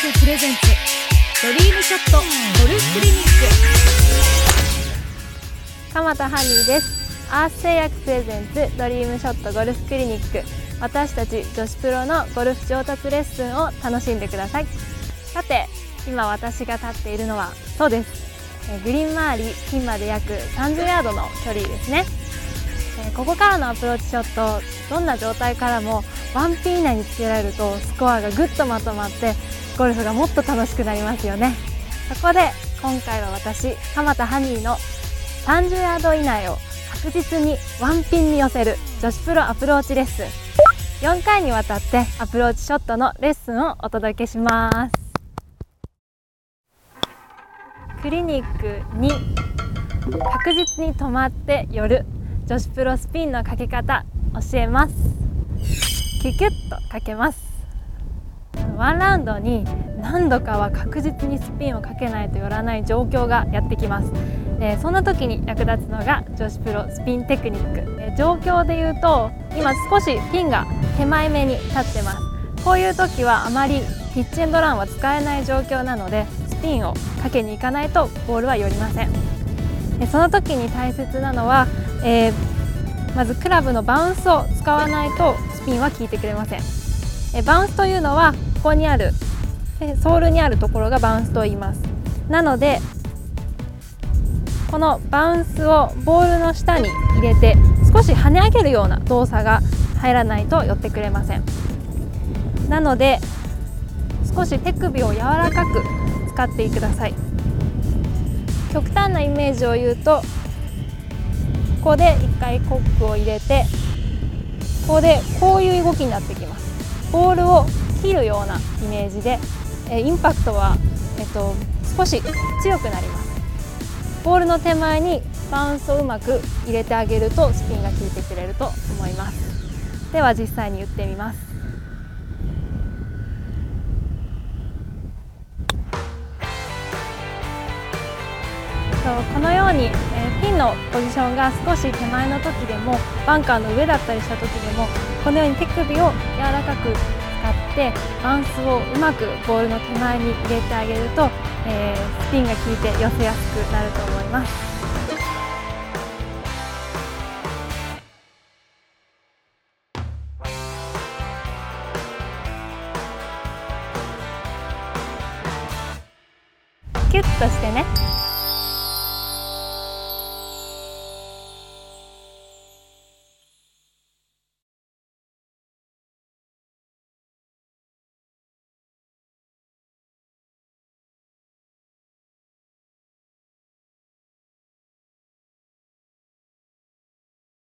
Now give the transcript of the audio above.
プレゼンツドリームショットゴルフクリニック。鎌田ハニーです。アース製薬プレゼンツドリームショットゴルフクリニック。私たち女子プロのゴルフ上達レッスンを楽しんでください。さて今私が立っているのはそうです。えグリーン周りピンまで約30ヤードの距離ですね。えここからのアプローチショットどんな状態からもワンピン以内につけられるとスコアがぐっとまとまってゴルフがもっと楽しくなりますよね。そこで今回は私鎌田ハニーの30ヤード以内を確実にワンピンに寄せる女子プロアプローチレッスン。4回にわたってアプローチショットのレッスンをお届けします。クリニック2確実に止まって寄る女子プロスピンのかけ方教えます。キュキュッとかけます。ワンラウンドに何度かは確実にスピンをかけないと寄らない状況がやってきます。えそんな時に役立つのが女子プロスピンテクニック、え状況で言うと今少しピンが手前目に立ってます。こういう時はあまりピッチエンドランは使えない状況なのでスピンをかけに行かないとボールは寄りません。えその時に大切なのは、え、まずクラブのバウンスを使わないとスピンは効いてくれません。えバウンスというのはここにあるソールにあるところがバウンスと言います。なのでこのバウンスをボールの下に入れて少し跳ね上げるような動作が入らないと寄ってくれません。なので少し手首を柔らかく使ってください。極端なイメージを言うとここで1回コックを入れてここでこういう動きになってきます。ボールを切るようなイメージでインパクトは、えっと、少し強くなります。ボールの手前にバウンスをうまく入れてあげるとスピンが効いてくれると思います。では実際に言ってみます。このように、えピンのポジションが少し手前の時でもバンカーの上だったりした時でもこのように手首を柔らかくってバウンスをうまくボールの手前に入れてあげると、えー、スピンが効いて寄せやすくなると思います。キュッとしてね